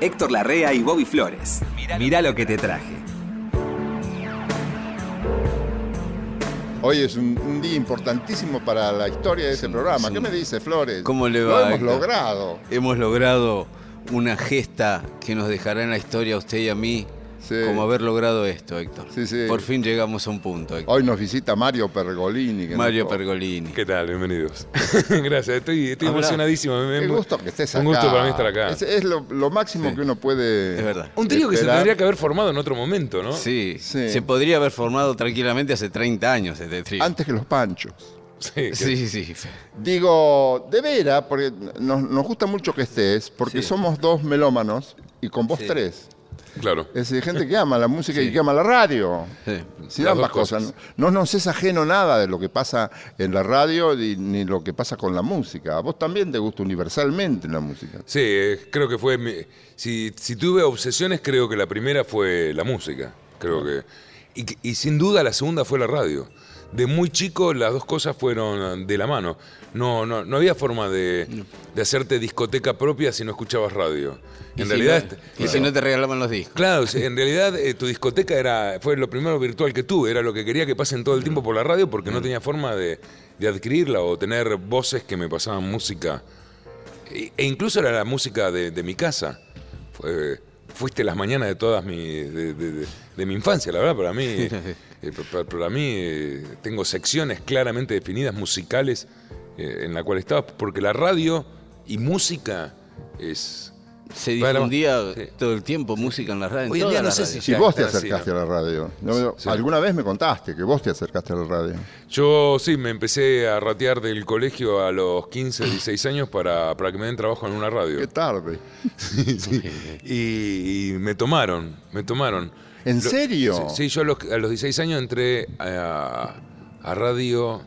Héctor Larrea y Bobby Flores. Mirá lo que te traje. Hoy es un, un día importantísimo para la historia de ese programa. ¿Qué me dice Flores? ¿Cómo le Lo va, hemos Héctor? logrado. Hemos logrado una gesta que nos dejará en la historia a usted y a mí Sí. como haber logrado esto, Héctor. Sí, sí. Por fin llegamos a un punto, Héctor. Hoy nos visita Mario Pergolini. que Mario nos- Pergolini. ¿Qué tal? Bienvenidos. Gracias, estoy, emocionadísimo. Me- gusto que estés acá. Un gusto para mí estar acá. Es, es lo, lo máximo que uno puede. Es verdad. Un trío que se tendría que haber formado en otro momento, ¿no? Sí, Sí. se podría haber formado tranquilamente hace 30 años este trío. Antes que los panchos. Sí, Sí, sí. Digo, de veras, porque nos, nos gusta mucho que estés, porque Sí. somos dos melómanos y con vos Sí. tres. Claro. Es decir, gente que ama la música y que ama la radio. Sí. Ambas cosas. cosas. No nos es ajeno nada de lo que pasa en la radio ni, ni lo que pasa con la música. A vos también te gusta universalmente la música. Sí, eh, creo que fue. mi- si, si tuve obsesiones, creo que la primera fue la música. Creo que. Y, que- y sin duda la segunda fue la radio. De muy chico las dos cosas fueron de la mano. No, no, no había forma de, de hacerte discoteca propia si no escuchabas radio. Y En si realidad. no- y si no te regalaban los discos. Claro, en realidad eh, tu discoteca era fue lo primero virtual que tuve, era lo que quería que pasen todo el tiempo por la radio porque no tenía forma de, de adquirirla o tener voces que me pasaban música. E, e incluso era la música de, de mi casa. Fue- fuiste las mañanas de todas mi, de, de- de- de mi infancia, la verdad, para mí, eh, pa- pa- para mí eh, tengo secciones claramente definidas musicales eh, en la cual estaba, porque la radio y música es... Se difundía sí. todo el tiempo música en las radios. en Hoy en día no sé si Y vos te así, acercaste ¿no? a la radio. No, Sí. Alguna vez me contaste que vos te acercaste a la radio. Yo sí, me empecé a ratear del colegio a los 15, 16 años para, para que me den trabajo en una radio. Qué tarde. Sí, sí. Y, y me tomaron, me tomaron. ¿En Lo- serio? Sí, sí, yo a los, a los 16 años entré a, a radio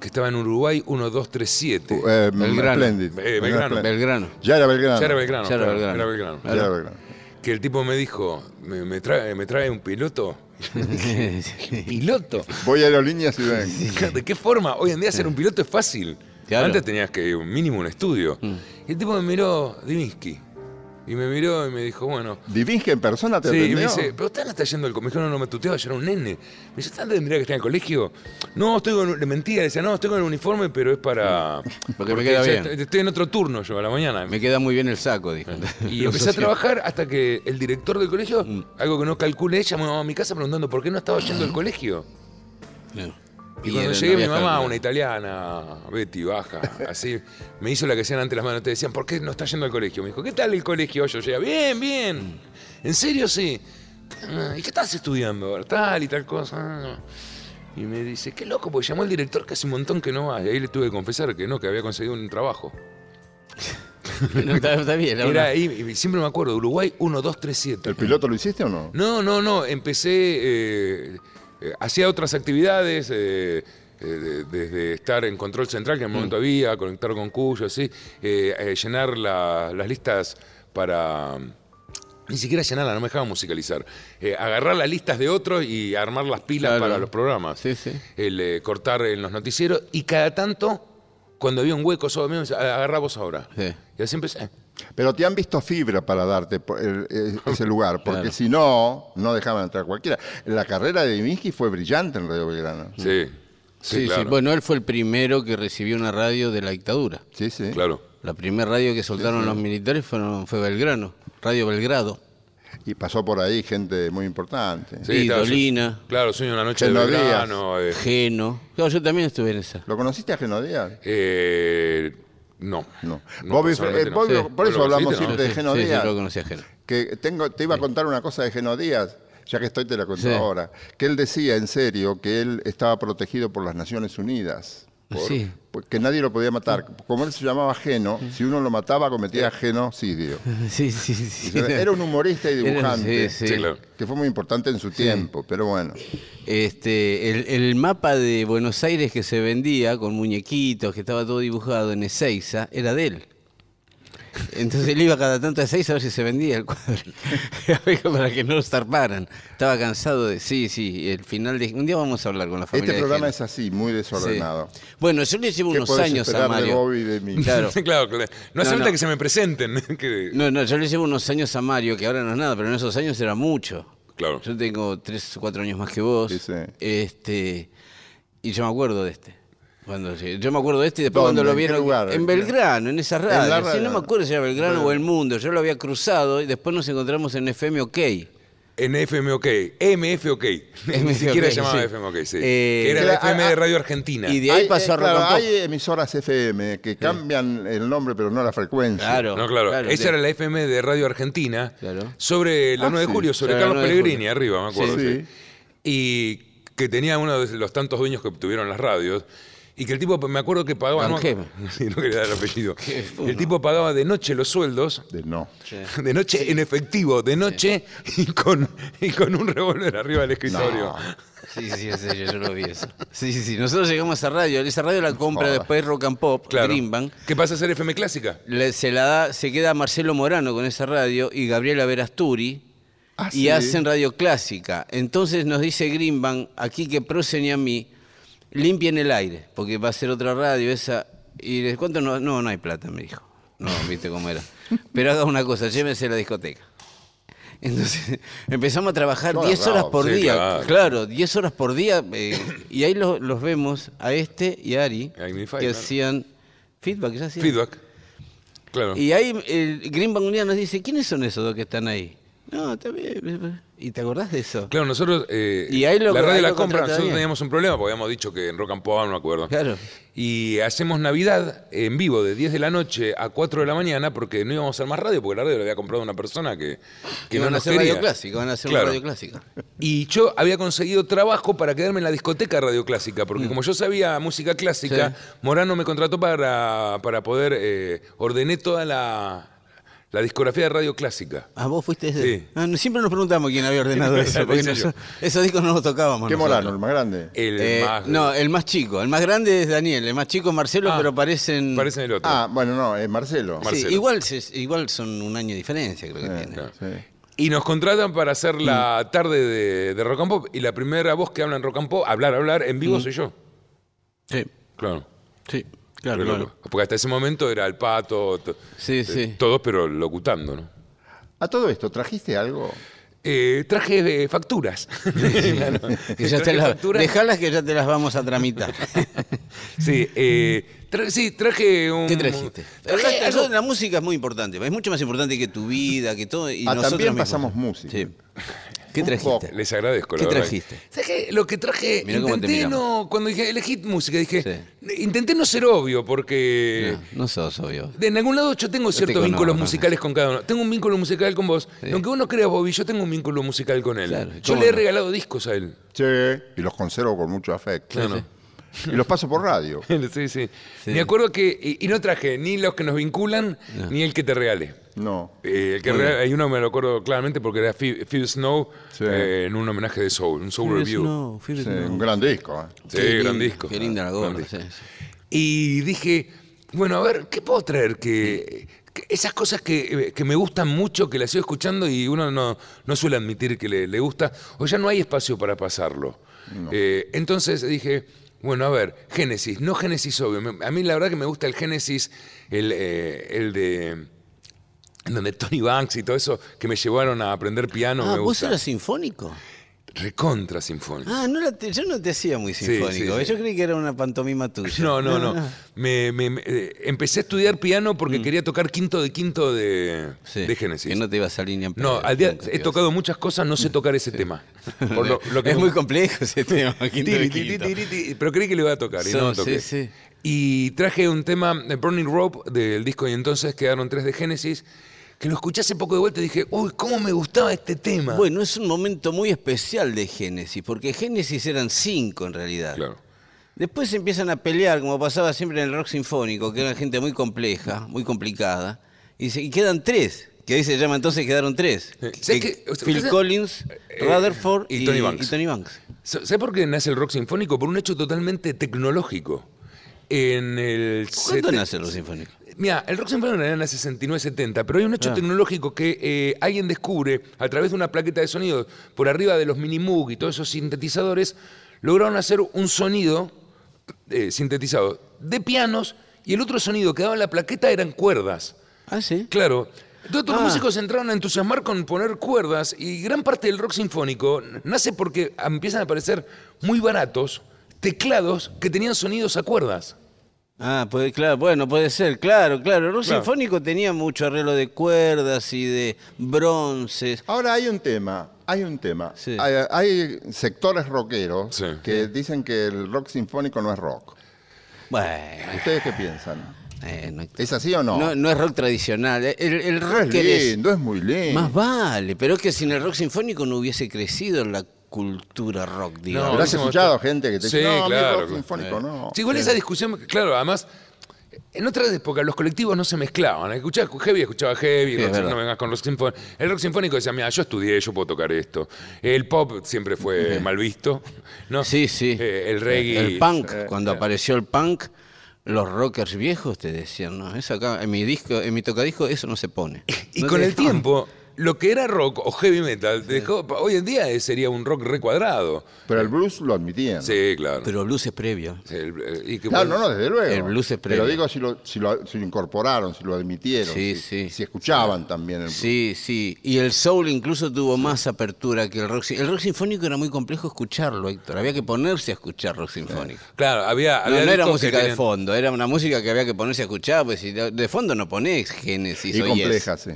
que estaba en Uruguay 1237. Eh, Belgrano. Eh, Belgrano. Belgrano. Ya era Belgrano. Ya era Belgrano. Ya era Belgrano. era Belgrano. Ya era Belgrano. Que el tipo me dijo, ¿me, me trae, me trae un piloto? ¿Piloto? Voy a aerolíneas y ven. ¿De qué forma? Hoy en día ser un piloto es fácil. Claro. Antes tenías que un mínimo un estudio. Y el tipo me miró, Divinsky. Y me miró y me dijo, bueno. Divinge en persona te Sí, y me atendió? dice, pero usted no está yendo al colegio. Me dijo, no, no me tuteaba, yo era un nene. Me dice, ¿usted tendría que estar en el colegio? No, estoy con. Le mentía, le decía, no, estoy con el uniforme, pero es para. Porque me queda bien. Estoy, estoy en otro turno yo a la mañana. Me queda muy bien el saco, dijo. Y empecé a trabajar hasta que el director del colegio, algo que no calculé, llamó a mi casa preguntando por qué no estaba yendo al colegio. No. Y, cuando llegué, no mi mamá, una italiana, Betty, baja, así, me hizo la que hacían antes las manos. Te decían, ¿por qué no estás yendo al colegio? Me dijo, ¿qué tal el colegio? Yo llegué, bien, bien. ¿En serio? Sí. "Ah, ¿Y qué estás estudiando? Tal y tal cosa. Y me dice, qué loco, porque llamó el director que hace un montón que no va. Y ahí le tuve que confesar que no, que había conseguido un trabajo. No, está, está bien. Era ahí, y siempre me acuerdo, Uruguay 1237. ¿El piloto lo hiciste o no? No, no, no. Empecé, eh, eh, hacía otras actividades, eh, eh, de- desde estar en control central, que en el momento había, conectar con Cuyo, así, llenar la- las listas para... Ni siquiera llenarla, no me dejaba musicalizar. Eh, agarrar las listas de otros y armar las pilas Claro. para los programas. Sí, sí. El eh, cortar en los noticieros y cada tanto, cuando había un hueco mí, me decía, agarrá vos ahora. Sí. Y así empecé. Pero te han visto fibra para darte el- ese lugar, porque Claro. si no, no dejaban entrar cualquiera. La carrera de Divinsky fue brillante en Radio Belgrano. Sí. Sí, sí. claro. Bueno, él fue el primero que recibió una radio de la dictadura. Sí, sí. Claro. La primera radio que soltaron los militares fueron- fue Belgrano, Radio Belgrado. Y pasó por ahí gente muy importante. Sí, Y claro, Dolina. yo- claro, sueño una noche de verano. eh, Geno. Claro, yo también estuve en esa. ¿Lo conociste a Geno Díaz? eh, no. No. No, Bobby- personalmente eh, no. Bobby- Sí. Por eso ¿Lo hablamos no? siempre de Geno sí, sí, Díaz. lo conocí a Geno. que tengo, te iba a contar una cosa de Geno Díaz, ya que estoy te la cuento Sí. ahora. Que él decía en serio que él estaba protegido por las Naciones Unidas. Por- Sí. por- que nadie lo podía matar. Como él se llamaba Geno, si uno lo mataba cometía genocidio. Sí, sí, sí. Era un humorista y Era- dibujante. sí, Sí, claro. Que fue muy importante en su tiempo, pero bueno. Este, el, el mapa de Buenos Aires que se vendía con muñequitos, que estaba todo dibujado en Ezeiza, era de él. Entonces él iba cada tanto a seis a ver si se vendía el cuadro. para que no lo zarparan. Estaba cansado de. Sí, sí, el final de. Un día vamos a hablar con la familia. Este programa es así, muy desordenado. Sí. Bueno, yo le llevo ¿Qué unos años a de Mario. Bobby y de mí? Claro. claro, claro. No hace No, falta no. que se me presenten. que- No, no, yo le llevo unos años a Mario, que ahora no es nada, pero en esos años era mucho. Claro. Yo tengo tres o cuatro años más que vos. Sí, sí. Este, y yo me acuerdo de este. Cuando, yo me acuerdo de este y después ¿Dónde? cuando lo ¿En vieron lugar? en Belgrano, en esa En radio. Sí, radio. no me acuerdo si era Belgrano o El Mundo. Yo lo había cruzado y después nos encontramos en FM OK. En FMOK, MFOK. Ni MFOK, siquiera llamaba sí. FMOK, sí. Eh, que era la FM ah, de ah, Radio Argentina. Y de ahí Hay, pasó eh, a claro, and Pop. hay emisoras FM que cambian el nombre pero no la frecuencia. Claro. No, claro. Esa de- era la FM de Radio Argentina. Claro. Sobre la Ah, 9 de sí. julio, sobre Carlos 9 de Pellegrini, arriba, me acuerdo. Sí. sí. Y que tenía uno de los tantos dueños que tuvieron las radios. Y que el tipo, me acuerdo que pagaba. No. Sí, no quería dar el apellido. El tipo pagaba de noche los sueldos. De no. De noche en efectivo, de noche y, con, y con un revólver arriba del escritorio. Sí, sí, en serio, yo lo vi eso. Sí, sí, sí. Nosotros llegamos a esa radio. Esa radio la compra después Rock and Pop, Claro. Greenbank. ¿Qué pasa a ser FM clásica? Le- se la da, se queda Marcelo Morano con esa radio y Gabriela Verasturi Ah, y sí. hacen radio clásica. Entonces nos dice Greenbank, aquí que Prosen y a mí, limpien el aire, porque va a ser otra radio esa. Y les cuento, no, no, no hay plata, me dijo. No, viste cómo era. Pero haga una cosa, llévense a la discoteca. Entonces empezamos a trabajar Yo 10 horas por sí, día. claro. Claro, 10 horas por día. eh, y ahí lo- los vemos a este y a Ari, A Ignify, que claro. hacían feedback. ya hacían. Feedback. Claro. Y ahí el Greenbank un día nos dice, ¿quiénes son esos dos que están ahí? No, está bien. ¿Y te acordás de eso? Claro, nosotros. eh, Y ahí lo- la radio la compra. Nosotros bien. teníamos un problema porque habíamos dicho que en Rock and Pop, no me acuerdo. Claro. Y hacemos Navidad en vivo de 10 de la noche a 4 de la mañana porque no íbamos a hacer más radio porque la radio la había comprado una persona que, que no van a hacer quería. radio clásica, van a hacer Claro. radio clásica. Y yo había conseguido trabajo para quedarme en la discoteca Radio Clásica, porque como yo sabía música clásica, Mm. Sí. Morano me contrató para, para poder, eh, ordené toda la, la discografía de Radio Clásica. Ah, vos fuiste ese. Sí. Ah, siempre nos preguntamos quién había ordenado eso, porque esos discos no los tocábamos. ¿Qué nosotros. Morano, el más grande? El Eh, más... No, el más chico. El más grande es Daniel, el más chico es Marcelo, Ah, pero parecen. Parece el otro. Ah, bueno, no, es Marcelo. Sí, Marcelo. igual, igual son un año de diferencia, creo que Eh, tienen. claro. sí. Y nos contratan para hacer Mm. la tarde de, de Rock and Pop, y la primera voz que habla en Rock and Pop, hablar, hablar, en Mm. vivo soy yo. Sí, Claro. sí, claro. Porque hasta ese momento era el pato, to- Sí, eh, sí. todos, pero locutando, ¿no? A todo esto, ¿trajiste algo? Eh, traje eh, facturas. Claro. Que ya te Traje las, facturas. dejalas que ya te las vamos a tramitar. Sí, eh, tra- sí, traje un. ¿Qué trajiste? Traje algo- la música es muy importante, es mucho más importante que tu vida, que todo. Y Ah, nosotros también mismos. pasamos música. Sí. ¿Qué trajiste? Les agradezco. la ¿Qué verdad. trajiste? ¿Sabes qué? Lo que traje. Mirá cómo intenté no. Cuando dije elegí música, dije. Sí. Intenté no ser obvio, porque. No, no sos obvio. De en algún lado yo tengo ciertos conozco, vínculos no. musicales con cada uno. Tengo un vínculo musical con vos. Aunque vos no creas, Bobby, yo tengo un vínculo musical con él. Claro, yo ¿cómo le he no? regalado discos a él. Sí, y los conservo con mucho afecto. Claro. Y los paso por radio. Sí, sí. Sí. Me acuerdo que. Y, y no traje ni los que nos vinculan, ni el que te regalé. No. Eh, el que hay uno me lo acuerdo claramente porque era Phil, Phil Snow Sí. eh, en un homenaje de Soul, un Soul Review. No, Sí, un gran disco. ¿eh? Sí, Qué gran lindo, disco. Qué linda la gorra. sí. Y dije, bueno, a ver, ¿qué puedo traer? Que, que esas cosas que, que me gustan mucho, que las sigo escuchando y uno no, no suele admitir que le, le gusta, o ya no hay espacio para pasarlo. Eh, entonces dije, bueno, a ver, Génesis, no Génesis obvio. A mí la verdad que me gusta el Génesis, el, eh, el de... Donde Tony Banks y todo eso que me llevaron a aprender piano Ah, me ¿vos gusta. eras sinfónico? Recontra sinfónico. Ah, no la te- yo no te hacía muy sinfónico. sí, sí. Yo creí que era una pantomima tuya. No, no, no. Me, me- me- eh, empecé a estudiar piano porque quería tocar quinto de quinto de, Mm. De Génesis. Que no te ibas a salir ni en No, al día he tocado muchas cosas, no sé tocar ese tema. Por lo- lo que es muy complejo ese tema. quinto Tiri, tiri, pero creí que le iba a tocar y So- no lo toqué. sí, sí. Y traje un tema de Burning Rope del disco y entonces quedaron tres de Génesis que lo escuché hace poco de vuelta y dije, uy, cómo me gustaba este tema. Bueno, es un momento muy especial de Génesis, porque Génesis eran cinco en realidad. Claro. Después se empiezan a pelear, como pasaba siempre en el rock sinfónico, que era gente muy compleja, muy complicada, y, se- y quedan tres, que ahí se llama entonces quedaron tres. Eh, Phil usted- Collins, eh, Rutherford y Tony Banks. y Tony Banks. ¿Sabes por qué nace el rock sinfónico? Por un hecho totalmente tecnológico. en el... ¿Cuándo nace el rock sinfónico? Mira, el rock sinfónico en realidad nace 69-70, pero hay un hecho Ah. tecnológico que eh, alguien descubre a través de una plaqueta de sonido por arriba de los mini Moog y todos esos sintetizadores, lograron hacer un sonido eh, sintetizado de pianos y el otro sonido que daba la plaqueta eran cuerdas. Ah, sí. Claro. Entonces todos Ah. los músicos se entraron a entusiasmar con poner cuerdas y gran parte del rock sinfónico nace porque empiezan a aparecer muy baratos teclados que tenían sonidos a cuerdas. Ah, puede, claro, bueno, puede ser, claro, claro. El rock Claro. sinfónico tenía mucho arreglo de cuerdas y de bronces. Ahora hay un tema, hay un tema. Sí. Hay, hay sectores rockeros Sí. que dicen que el rock sinfónico no es rock. Bueno, ¿Ustedes qué piensan? eh, no, ¿Es así o no? no, no es rock tradicional. El, rock es lindo, es muy lindo. Más vale, pero es que sin el rock sinfónico no hubiese crecido la cultura rock, digamos. Pero has escuchado gente que te Sí, dice, no, claro. rock sinfónico no. Sí, igual esa discusión, claro, además, en otras épocas los colectivos no se mezclaban. Escuchaba heavy, escuchaba heavy, Sí, rock, no vengas con rock sinfónico. El rock sinfónico decía, mira, yo estudié, yo puedo tocar esto. El pop siempre fue mal visto. ¿no? Sí, sí. Eh, el reggae. El punk, cuando apareció el punk, los rockers viejos te decían, no, eso acá, en mi disco, en mi tocadisco, eso no se pone. Y No con el tiempo, lo que era rock o heavy metal, dejó- hoy en día eh, sería un rock recuadrado. Pero el blues lo admitían. Sí, claro. Pero blues es previo. Sí, el- eh, y que Claro, bueno, no, no, desde luego. El blues es Pero previo. digo si lo, si, lo, si lo incorporaron, si lo admitieron, Sí, si, sí. si escuchaban también el blues. Sí, sí. Y el soul incluso tuvo más apertura que el rock. sin- El rock sinfónico era muy complejo escucharlo, Héctor. Había que ponerse a escuchar rock sinfónico. Claro, había. No, había no era discos que música de tenían- fondo, era una música que había que ponerse a escuchar, pues si de de fondo no ponés Génesis Y o Yes. compleja, sí.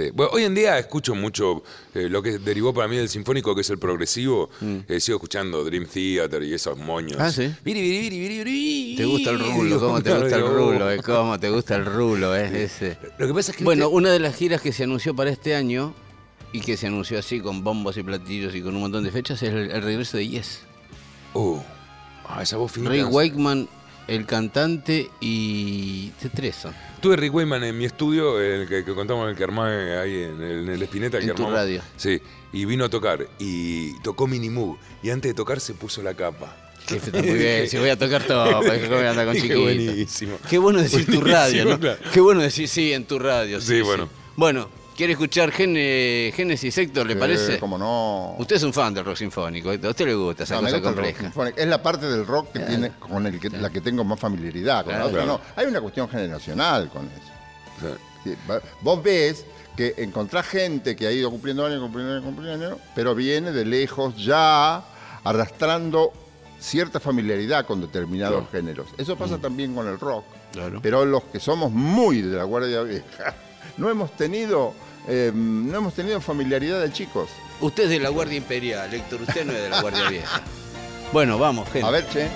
Sí. Bueno, hoy en día escucho mucho eh, lo que derivó para mí del sinfónico, que es el progresivo. Eh, sigo escuchando Dream Theater y esos moños. Mm. Ah, ¿sí? Viri, viri, viri. Te gusta el rulo, cómo te gusta el rulo, eh, cómo te gusta el rulo, ese. Lo que pasa es que. Bueno, viste, una de las giras que se anunció para este año y que se anunció así con bombos y platillos y con un montón de fechas es el, el regreso de Yes. Uh, ah, esa voz finita. Ray Wakeman, el cantante y de tres son. Tuve Rick Wayman en mi estudio, el que, que contamos el que armaba ahí en el, en el Espineta. En que tu radio. Sí, y vino a tocar. Y tocó Minimoog. Y antes de tocar se puso la capa. Jefe, está muy bien, si voy a tocar todo, ¿para qué voy a andar con chiquito? buenísimo. Qué bueno decir tu radio, ¿no? Claro. Qué bueno decir sí en tu radio. Sí, bueno. Bueno, ¿quiere escuchar Génesis, Héctor, le Eh, parece? ¿Cómo no? Usted es un fan del rock sinfónico, Héctor. A usted le gusta esa No, cosa compleja. Es la parte del rock que tiene, con el que, la que tengo más familiaridad. Con la Claro. otra no. Hay una cuestión generacional con eso. Sí, Vos ves que encontrás gente que ha ido cumpliendo años, cumpliendo años, cumpliendo años, pero viene de lejos ya arrastrando cierta familiaridad con determinados Claro. géneros. Eso pasa también con el rock. Claro. Pero los que somos muy de la Guardia Vieja, no hemos tenido, eh, no hemos tenido familiaridad de chicos. Usted es de la Guardia Imperial, Héctor. Usted no es de la Guardia Vieja. Bueno, vamos, Gene. A ver, che.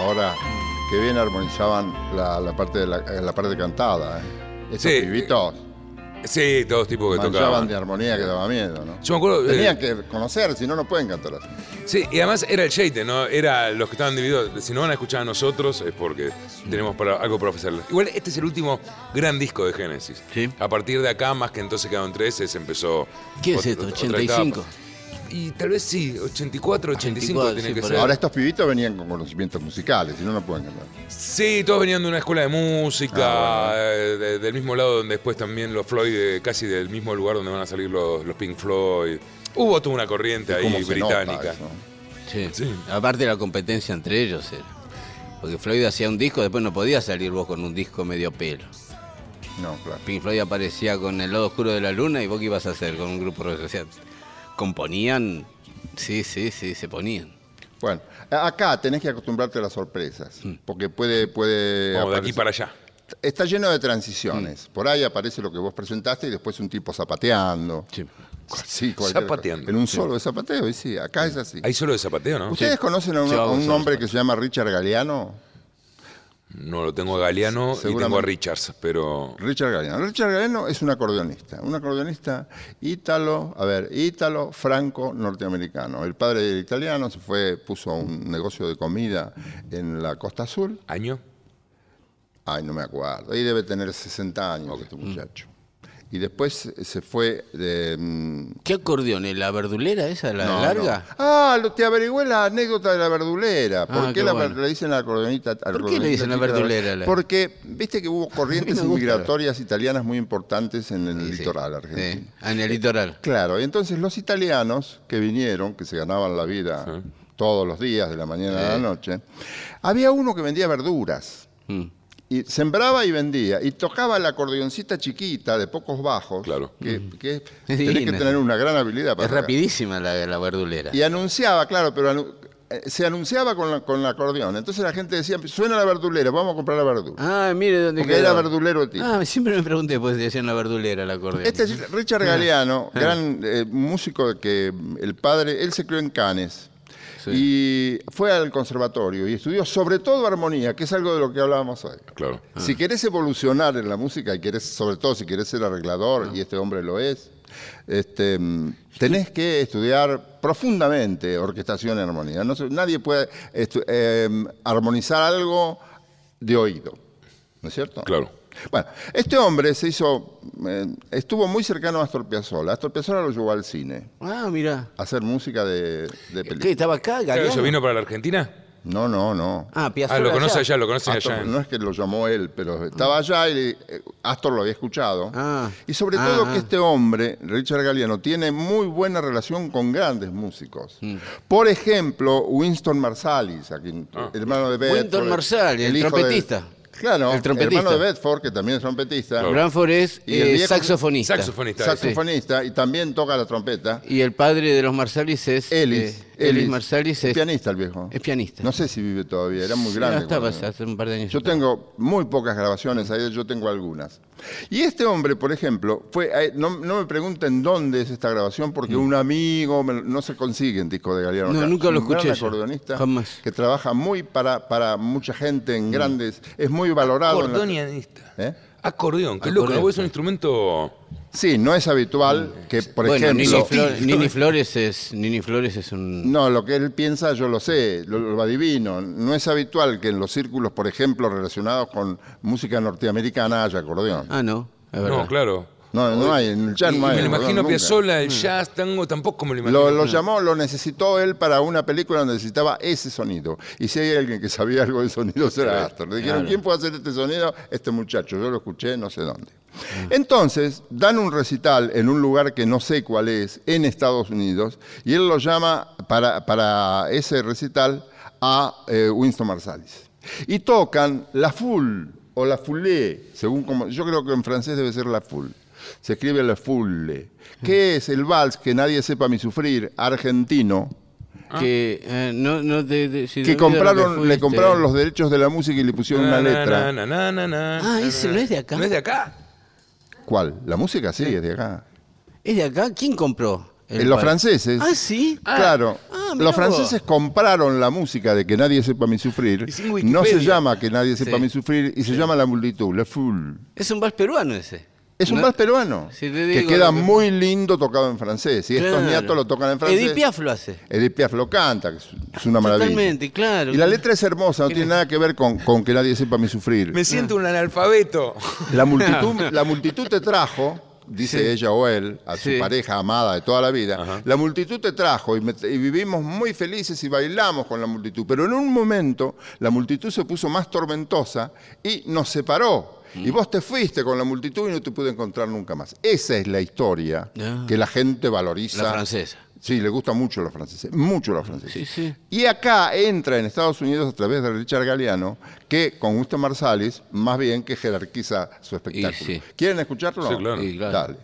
Ahora, que bien armonizaban la, la parte, de la, la parte cantada. ¿eh? Estos Sí. pibitos Sí, todos tipos que manchaban tocaban. de armonía que daba miedo, ¿no? Yo me acuerdo. eh, Tenían que conocer, si no, no pueden cantar así. Sí, y además era el Sheite, ¿no? Era los que estaban divididos. Si no van a escuchar a nosotros es porque tenemos para, algo para ofrecerles. Igual este es el último gran disco de Génesis. Sí. A partir de acá, más que entonces quedaron tres, se empezó. ¿Qué es esto? otra 85. Y tal vez sí, 84, 85 84, tiene sí, que ser. Ahora estos pibitos venían con conocimientos musicales, si no, no pueden cantar. Sí, todos venían de una escuela de música, Ah, eh, de- del mismo lado donde después también los Floyd, eh, casi del mismo lugar donde van a salir los, los Pink Floyd. Hubo toda una corriente ahí ¿Cómo se nota británica. Sí. Sí. Aparte la competencia entre ellos era. Porque Floyd hacía un disco, después no podía salir vos con un disco medio pelo. No, claro. Pink Floyd aparecía con El lado oscuro de la luna y vos qué ibas a hacer con un grupo rock? Componían, sí, sí, sí, se ponían. Bueno, acá tenés que acostumbrarte a las sorpresas, porque puede... puede Como de aquí para allá. Está lleno de transiciones. Mm. Por ahí aparece lo que vos presentaste y después un tipo zapateando. Sí. Zapateando. cosa. En un solo de zapateo, y sí, acá es así. Hay solo de zapateo, ¿no? ¿Ustedes conocen a un, a un hombre que se llama Richard Galeano? No lo tengo a Galeano y tengo a Richards, pero. Richard Galeano. Richard Galeano es un acordeonista, un acordeonista ítalo, a ver, ítalo, franco, norteamericano. El padre era italiano, se fue, puso un negocio de comida en la Costa Azul. ¿Año? Ay, no me acuerdo. Ahí debe tener 60 años este muchacho. Y después se fue de... mm, ¿Qué acordeón? ¿Es ¿La verdulera esa, la no, larga? no. Ah, lo, te averigüé la anécdota de la verdulera. ¿Por Ah, qué qué la, bueno. le dicen la acordeonita? ¿Por qué le dicen la verdulera? La- Porque viste que hubo corrientes inmigratorias italianas muy importantes en el Sí, litoral argentino. Sí. En el litoral. Claro, y entonces los italianos que vinieron, que se ganaban la vida todos los días, de la mañana a la noche, había uno que vendía verduras. Mm. Y sembraba y vendía. Y tocaba la acordeoncita chiquita de pocos bajos. Claro. Que, que Es tenés que tener una gran habilidad para Es tocar. rapidísima la, la verdulera. Y anunciaba, claro, pero anu- eh, se anunciaba con, la, con el acordeón. Entonces la gente decía, suena la verdulera, vamos a comprar la verdura. Ah, mire dónde Porque quedó. era verdulero el tipo. Ah, siempre me pregunté pues si decían la verdulera el acordeón. Este es Richard Galeano, gran eh, músico que mm, el padre, él se crió en Cannes. Sí. Y fue al conservatorio y estudió sobre todo armonía, que es algo de lo que hablábamos hoy. Claro. Si querés evolucionar en la música y querés, sobre todo si querés ser arreglador, y este hombre lo es, este, mm, tenés que estudiar profundamente orquestación y armonía. No nadie puede eh, armonizar algo de oído, ¿no es cierto? Claro. Bueno, este hombre se hizo, eh, estuvo muy cercano a Astor Piazzolla. Astor Piazzolla lo llevó al cine Ah, mira. a hacer música de, de ¿Qué? películas. ¿Estaba acá, Galeano? ¿Eso vino para la Argentina? No, no, no. Ah, Piazzolla Ah, lo conoce allá. allá, lo conoce Astor, allá. no es que lo llamó él, pero estaba allá y eh, Astor lo había escuchado. Ah. y sobre Ah, todo ah. que este hombre, Richard Galliano, tiene muy buena relación con grandes músicos. Mm. Por ejemplo, Winston Marsalis, a quien- hermano de. Ah. Winston Marsalis, el hijo de- trompetista. Claro, El trompetista. hermano de Bedford, que también es trompetista. Branford es Y el eh, viejo- saxofonista. Saxofonista. Saxofonista y también toca la trompeta. Y el padre de los Marsalis es... Ellis. eh, Ellis Marsalis es... pianista el viejo. Es pianista. No sé si vive todavía, era muy Sí, grande. no estaba cuando- hace un par de años. Yo tengo muy pocas grabaciones ahí, yo tengo algunas. Y este hombre, por ejemplo, fue, eh, no, no me pregunten dónde es esta grabación, porque un amigo, me no se consigue en disco de Galeano. Mm. No, acá. nunca lo Es un gran escuché acordeonista jamás. Mm. que trabaja muy para, para mucha gente en grandes, es muy valorado. Acordeonista. ¿Eh? Acordeón, qué loco. Es un instrumento... Sí, no es habitual que, por bueno, ejemplo... Nini, Flor- Nini Flores es Nini Flores es un No, lo que él piensa yo lo sé, lo, lo adivino. No es habitual que en los círculos, por ejemplo, relacionados con música norteamericana haya acordeón. Ah, no, es verdad. No, claro. No, no hay, en el jazz Y- no hay. me lo imagino nunca. Piazzolla, el jazz, tango, tampoco me lo imagino. Lo, lo llamó, lo necesitó él para una película donde necesitaba ese sonido. Y si hay alguien que sabía algo de sonido, será Astor. Le dijeron, ¿quién puede hacer este sonido? Este muchacho. Yo lo escuché no sé dónde. Entonces, dan un recital en un lugar que no sé cuál es, en Estados Unidos, y él lo llama para, para ese recital a eh, Winston Marsalis. Y tocan la full o la foulée, según como. Yo creo que en francés debe ser la full. Se escribe la foule, que es el vals que nadie sepa mi sufrir, argentino, Que eh, no, no te, te- si que lo compraron, le compraron los derechos de la música y le pusieron una Na, na, letra. na, na, na, na, Ah, na, ese na. no es de acá. ¿No es de acá? ¿Cuál? La música sí, es de acá. ¿Es de acá? ¿Quién compró? el Eh, los franceses. Ah, sí. Claro, Ah, los vos. franceses compraron la música de Que nadie sepa mi sufrir. No se llama Que nadie sepa Sí. mi sufrir y se llama La multitud, La Foule. Es un vals peruano ese. Es un ¿No? vals peruano Si te que queda que- muy lindo tocado en francés. Y estos niatos lo tocan en francés. Edith Piaf lo hace. Edith Piaf lo canta, que es, una maravilla. Totalmente, claro. Y la letra es hermosa, no tiene nada que ver con, con que nadie sepa mi sufrir. Me siento un analfabeto. La multitud, la multitud te trajo, dice ella o él, a su Sí. pareja amada de toda la vida. La multitud te trajo y, me- y vivimos muy felices y bailamos con la multitud. Pero en un momento la multitud se puso más tormentosa y nos separó. Mm. Y vos te fuiste con la multitud y no te pude encontrar nunca más. Esa es la historia Ah. que la gente valoriza. La francesa. Sí, le gusta mucho a los franceses, mucho a los franceses. Sí, sí. Y acá entra en Estados Unidos a través de Richard Galliano, que con Winston Marsalis, más bien que jerarquiza su espectáculo. sí. ¿Quieren escucharlo? Sí, claro. Sí, claro. Dale.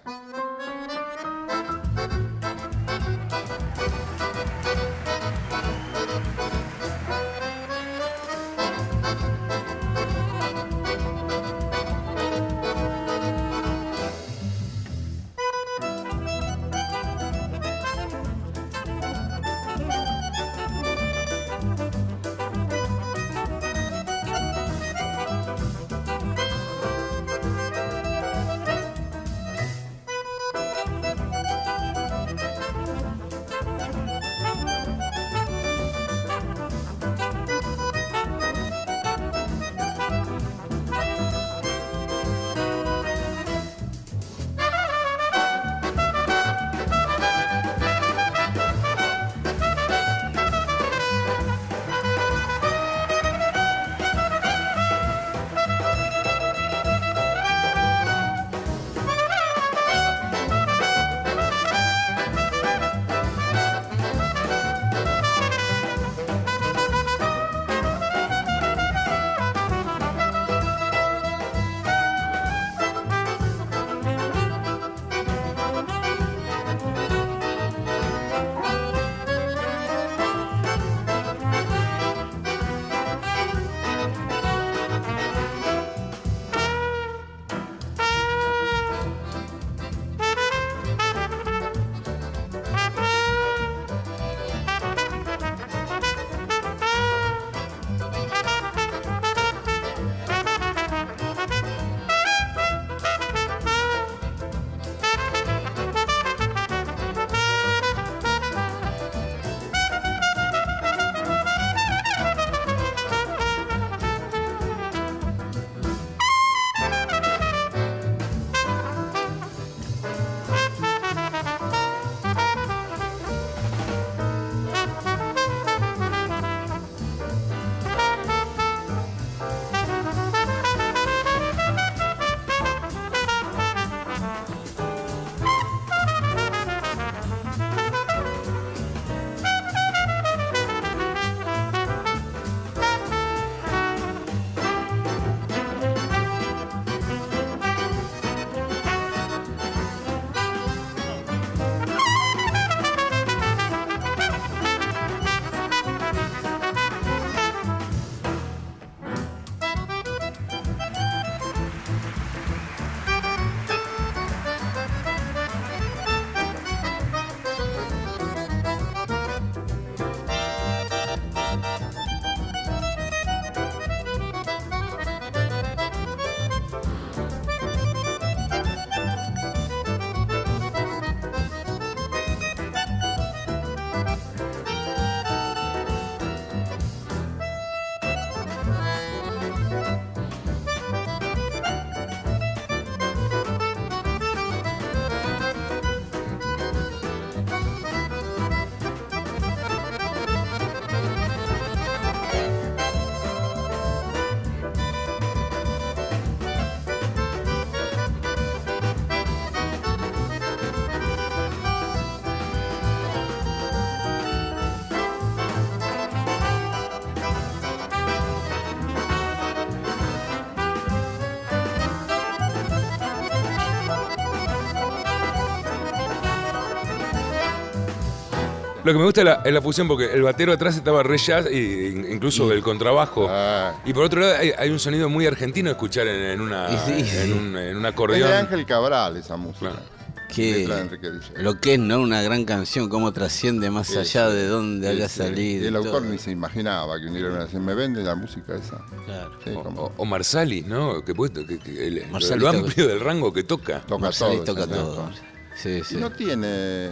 Lo que me gusta es la, es la fusión porque el batero atrás estaba re jazz, y, incluso el contrabajo. Ah. Y por otro lado hay, hay un sonido muy argentino escuchar en, en una, Y sí, sí. en un, en un Es acordeón. de Ángel Cabral esa música. Claro. Que Letra de Enrique Dice. lo que es no una gran canción, cómo trasciende más allá de dónde haya salido. Y el autor todo. ni se imaginaba que un día decir, me vende la música esa. Claro. Sí, O, como o- o Marsali, ¿no? Que, que- que el- lo toca- amplio del rango que toca. toca Marsalis todo. toca todo. Sí, sí. Y no tiene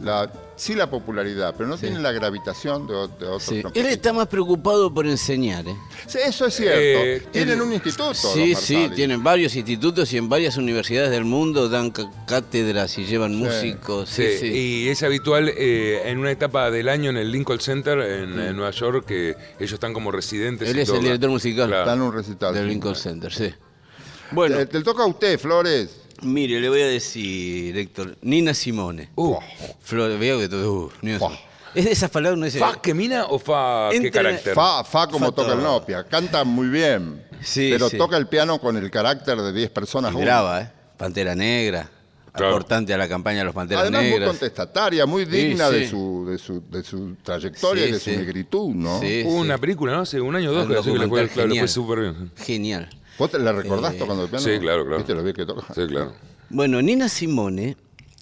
la, sí la popularidad, pero no Sí. tiene la gravitación de, de otros Sí. Él está más preocupado por enseñar, ¿eh? Sí, eso es cierto. Eh, Tienen tiene- un instituto. Sí, sí, tienen varios institutos y en varias universidades del mundo dan cátedras y llevan músicos. Sí, Sí, sí. Y es habitual eh, en una etapa del año en el Lincoln Center en, en Nueva York que ellos están como residentes. Él y es el director musical Claro. Está en un recital. del sí. Lincoln Center, sí. Bueno, Eh, te toca a usted, Flores. Mire, le voy a decir, Héctor, Nina Simone. Uh, Flor, veo que todo. uh, Nina. Simone. Es de esas palabras, no es. ¿Fa que mina o fa qué Entre- carácter? Fa, fa como Fa toca el. Nopia. Canta muy bien. Sí, pero sí. toca el piano con el carácter de 10 personas. Y juntas. brava, ¿eh? Pantera Negra. Claro. Aportante a la campaña de los Panteras Además, muy Negras. contestataria, muy digna Sí, de, su, de, su, de su trayectoria y Sí, de su negritud, ¿no? Sí, Hubo sí. una película, ¿no? Hace un año o dos Un que le fue, documental claro, le fue genial. súper bien. Genial. ¿Vos te la recordás Eh, tocando el piano? sí, claro, claro. ¿Viste lo bien que toca? Sí, claro. Bueno, Nina Simone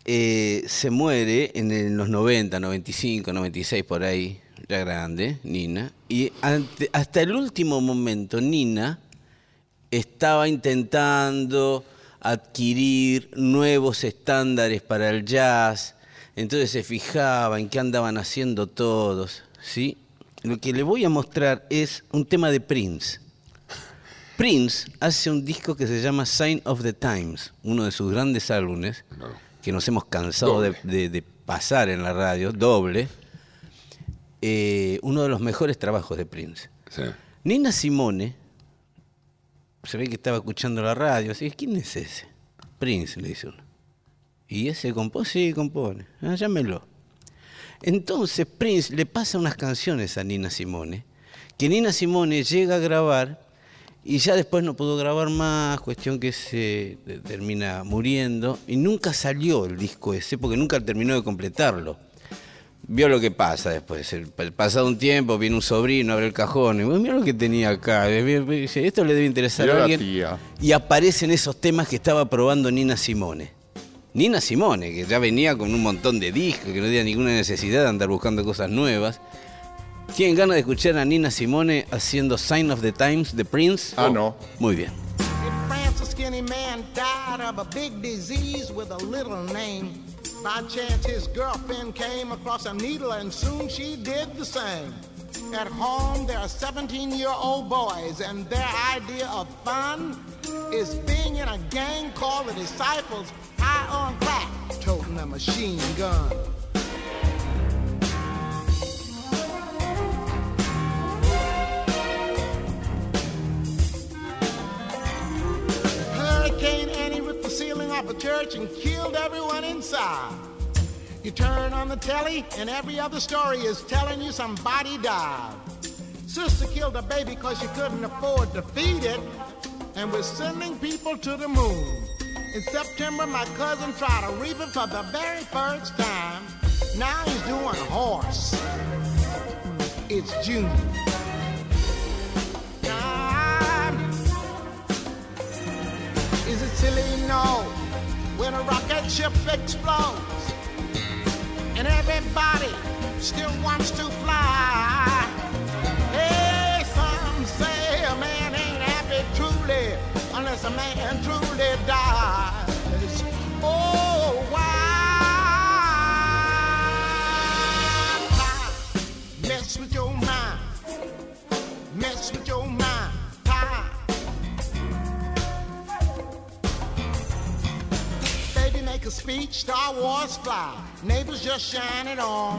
eh, se muere en el- los 90, 95, 96 por ahí, ya grande, Nina. Y ante- hasta el último momento, Nina estaba intentando adquirir nuevos estándares para el jazz. Entonces se fijaba en qué andaban haciendo todos, ¿sí? Lo que le voy a mostrar es un tema de Prince. Prince hace un disco que se llama Sign of the Times, uno de sus grandes álbumes, que nos hemos cansado de, Doble. de- de pasar en la radio, doble, eh, uno de los mejores trabajos de Prince. Sí. Nina Simone, se ve que estaba escuchando la radio, así, ¿quién es ese? Prince, le dice uno. ¿Y ese compone? Sí, compone. Ah, llámelo. Entonces Prince le pasa unas canciones a Nina Simone, que Nina Simone llega a grabar y ya después no pudo grabar más, cuestión que se de- termina muriendo y nunca salió el disco ese porque nunca terminó de completarlo. Vio lo que pasa después. El, pasado un tiempo viene un sobrino, abre el cajón y "Uy, mira lo que tenía acá. Dice, Esto le debe interesar a la alguien. tía. Y aparecen esos temas que estaba probando Nina Simone. Nina Simone, que ya venía con un montón de discos, que no tenía ninguna necesidad de andar buscando cosas nuevas. ¿Tienen ganas de escuchar a Nina Simone haciendo Sign of the Times de Prince? Ah, no. Muy bien. In France, skinny man died of a big disease with a little name. By chance, his girlfriend came across a needle, and soon she did the same. At home, there are 17 year old boys, and their idea of fun is being in a gang called the Disciples, high on crack, toting a machine gun. Off a church and killed everyone inside. You turn on the telly, and every other story is telling you somebody died. Sister killed a baby because she couldn't afford to feed it, and we're sending people to the moon. In September, my cousin tried to reap it for the very first time. Now he's doing horse. It's June. Ship explodes and everybody still wants to fly. Speech, Star Wars fly. Neighbors just shine it on.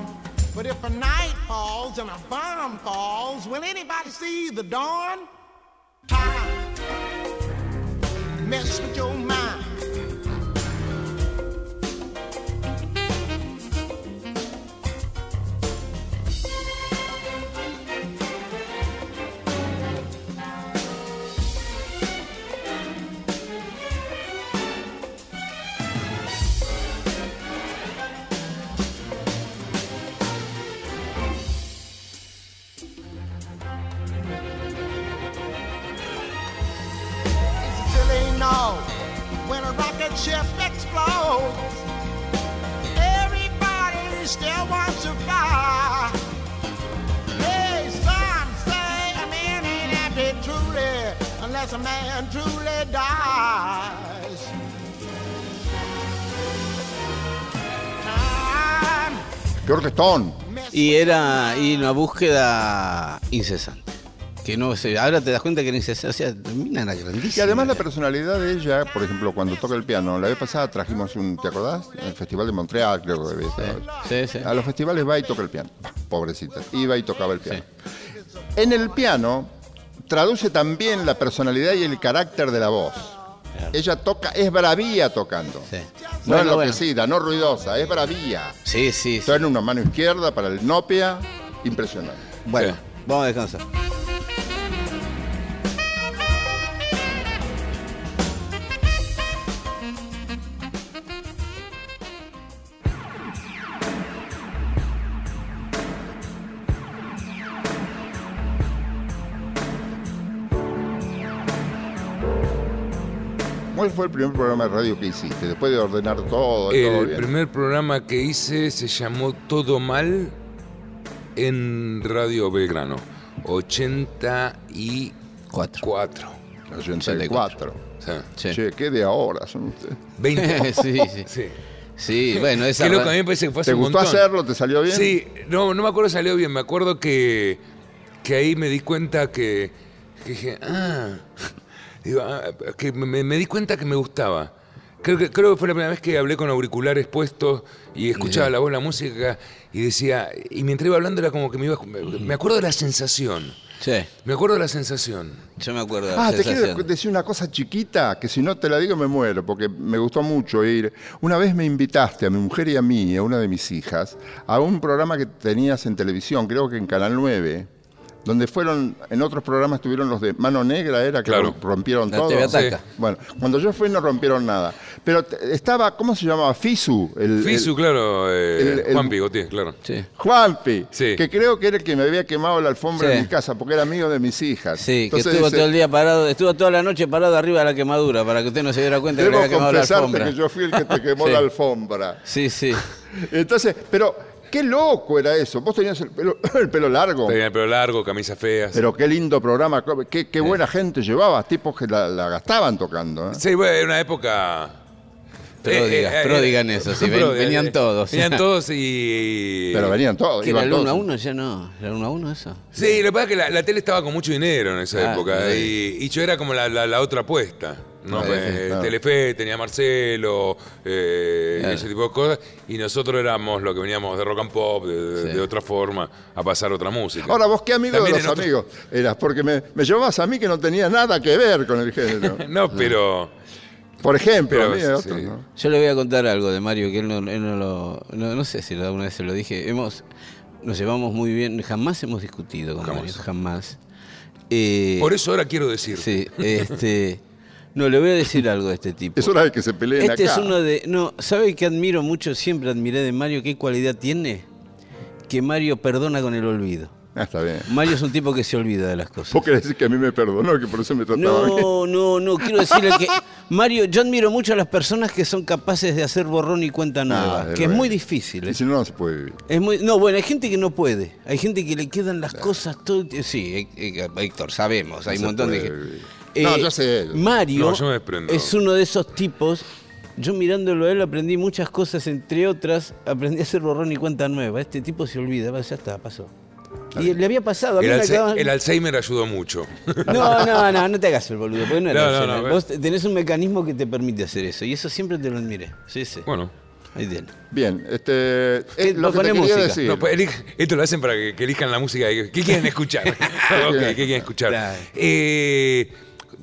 But if a night falls and a bomb falls, will anybody see the dawn? Time. Mess with your Y era y una búsqueda incesante. Que no se, ahora te das cuenta que era incesante. O sea, termina era grandísima. Y además la personalidad de ella, por ejemplo, cuando toca el piano, la vez pasada trajimos un, ¿te acordás? El Festival de Montreal, creo que. Sí, sí. A los festivales va y toca el piano. Pobrecita. Iba y tocaba el piano. En el piano traduce también la personalidad y el carácter de la voz. Ella toca, es bravía tocando. Sí. No Bueno, enloquecida, no ruidosa, es bravía. Sí, sí. sí. Tiene una mano izquierda para el nopia, impresionante. Bueno, Sí. vamos a descansar. Fue el primer programa de radio que hiciste? Después de ordenar todo, todo El bien. primer programa que hice se llamó Todo Mal en Radio Belgrano. 84. Cuatro. 84. O sea, Sí. Che, ¿qué de ahora son ustedes? 20. sí, sí. Sí. Sí, bueno, esa Qué loco, a mí me parece que fue hace ¿Te gustó hacerlo? ¿Te salió bien? Sí, no, no me acuerdo si salió bien. Me acuerdo que, que ahí me di cuenta que, que dije, ah, digo, ah, que me, me di cuenta que me gustaba. Creo que, creo que fue la primera vez que hablé con auriculares puestos y escuchaba la voz, la música y decía, y mientras iba hablando era como que me iba, me, acuerdo de la sensación. Sí, Me acuerdo de la sensación. yo me acuerdo de la Ah, te quiero decir una cosa chiquita, que si no te la digo me muero, porque me gustó mucho ir. Una vez me invitaste a mi mujer y a mí, y a una de mis hijas, a un programa que tenías en televisión, creo que en Canal 9, donde fueron, en otros programas estuvieron los de Mano Negra, era que Claro. rompieron La todo. TV Ataca. Bueno, cuando yo fui no rompieron nada. Pero estaba, ¿cómo se llamaba? Fisu. El, Fisu, el- claro, eh, el- el- Juan Pigotier, claro. Sí. Juanpi, Sí. que creo que era el que me había quemado la alfombra Sí. en mi casa, porque era amigo de mis hijas. Sí, que Entonces estuvo dice, todo el día parado, estuvo toda la noche parado arriba de la quemadura para que usted no se diera cuenta que le había quemado la confesarte alfombra. que yo fui el que te quemó Sí. la alfombra. Sí, sí. Entonces, pero qué loco era eso. Vos tenías el pelo, el pelo largo. Tenía el pelo largo, camisas feas. Pero qué lindo programa, qué, qué buena gente llevabas, tipos que la, la gastaban tocando. ¿eh? Sí, bueno, era una época. Pródiga, pródiga en eso, sí, ven- venían eh, todos. Venían todos y. Pero venían todos. ¿Que era iban el 1 a todos. 1? Ya no. ¿Era el 1 a 1 eso? Sí, lo que pasa es que la, la tele estaba con mucho dinero en esa Ah, época. sí. Y, y yo era como la, la- la otra apuesta. ¿No? Pues, claro. Telefe tenía Marcelo, eh, Claro. ese tipo de cosas. Y nosotros éramos lo que veníamos de rock and pop, de, de- Sí. de otra forma, a pasar otra música. Ahora, vos qué amigo También de los otro- amigos eras, porque me, me llevabas a mí que no tenía nada que ver con el género. No, pero. Por ejemplo, Pero, a mí sí. Yo le voy a contar algo de Mario que él no, él no lo. No, no sé si alguna vez se lo dije. Hemos, nos llevamos muy bien. Jamás hemos discutido con Jamás. Mario. Jamás. Eh, Por eso ahora quiero decir. Sí, este. No, le voy a decir algo de este tipo. Es hora de que se peleen Este acá. es uno de. No, ¿sabe que admiro mucho? Siempre admiré de Mario. ¿Qué cualidad tiene? Que Mario perdona con el olvido. Ah, está bien. Mario es un tipo que se olvida de las cosas. Vos querés decir que a mí me perdonó, que por eso me trataba bien. No, no, no, quiero decirle que Mario, yo admiro mucho a las personas que son capaces de hacer borrón y cuenta nueva, Ah, de que es muy difícil. Y ¿eh? si no, no se puede vivir. Es muy, no, bueno, hay gente que no puede, hay gente que le quedan las cosas todo. Sí, Héctor, sabemos, hay No un montón de puede vivir. No, yo sé. Mario No, yo me desprendo. es uno de esos tipos. Yo mirándolo a él aprendí muchas cosas, entre otras, aprendí a hacer borrón y cuenta nueva. Este tipo se olvida, ya está, pasó. Y le había pasado, a mí El, acaban- el Alzheimer ayudó mucho. No, no, no, no te hagas el boludo, porque no no, Vos tenés un mecanismo que te permite hacer eso, y eso siempre te lo admiré. Sí, sí. Bueno. Ahí tiene. Bien, este, ¿Qué- es lo que te quería música? decir. No, pues, esto lo hacen para que, que elijan la música. ¿Qué quieren escuchar? Ok, ¿Qué quieren escuchar? Claro. Eh,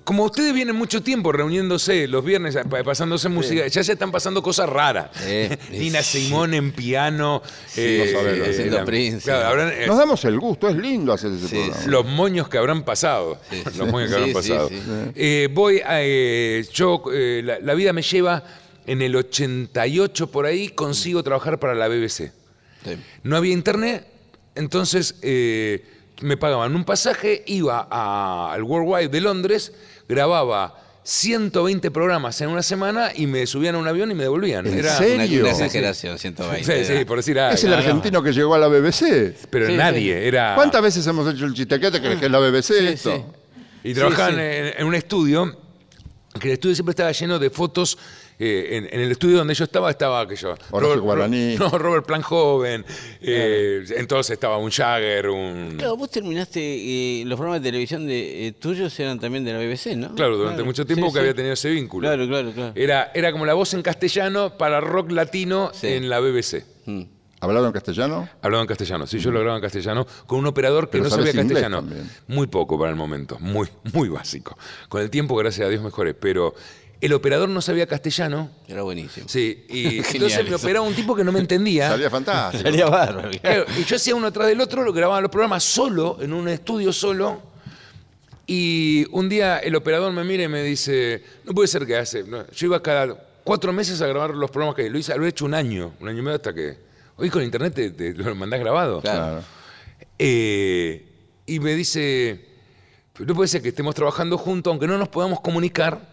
como ustedes vienen mucho tiempo reuniéndose los viernes, pa- pasándose música, ya se están pasando cosas raras. Nina sí. Simón en piano. eh, haciendo la- Prince. eh, Nos damos el gusto, es lindo hacer ese Sí, programa. los moños que habrán pasado. Sí, los sí. moños que habrán sí, pasado. sí. Eh, voy a. eh, yo, eh, la, la vida me lleva. En el 88 por ahí consigo trabajar para la BBC. Sí. No había internet, entonces eh, me pagaban un pasaje, iba a- al Worldwide de Londres, grababa 120 programas en una semana y me subían a un avión y me devolvían. ¿En Era, serio? Una, Sí, una sí. exageración, 120. Sí, sí, por decir algo. Es el No, no. argentino que llegó a la BBC. Pero Sí, nadie, era. ¿Cuántas veces hemos hecho el chiste? ¿Qué te crees que es la BBC Sí, esto? sí. Y trabajaban sí. En, en un estudio, que el estudio siempre estaba lleno de fotos. Eh, en, en el estudio donde yo estaba, estaba aquello. Horacio Guaraní. No, Robert Plan joven. eh, entonces estaba un Jagger, un. Claro, vos terminaste, eh, los programas de televisión de eh, tuyos eran también de la BBC, ¿no? Claro, durante mucho tiempo Sí, que sí. había tenido ese vínculo. Claro, claro, claro. Era, era como la voz en castellano para rock latino Sí. en la BBC. Mm. ¿Hablado en castellano? Hablaba en castellano, sí, yo lo grababa en castellano con un operador que Pero no sabía castellano. también. Muy poco para el momento, muy, muy básico. Con el tiempo, gracias a Dios, mejoré. Pero el operador no sabía castellano, Era buenísimo. sí, y Genial entonces me eso. operaba un tipo que no me entendía. Salía fantástico. Salía bárbaro. Claro, y yo hacía uno atrás del otro, lo grababa los programas solo, en un estudio solo. Y un día el operador me mira y me dice, no puede ser que hace. no, yo iba cada cuatro meses a grabar los programas que lo hice, lo he hecho un año, un año y medio hasta que. Hoy con internet te, te lo mandás grabado. Claro. Eh, y me dice, "Pero no puede ser que estemos trabajando juntos, aunque no nos podamos comunicar.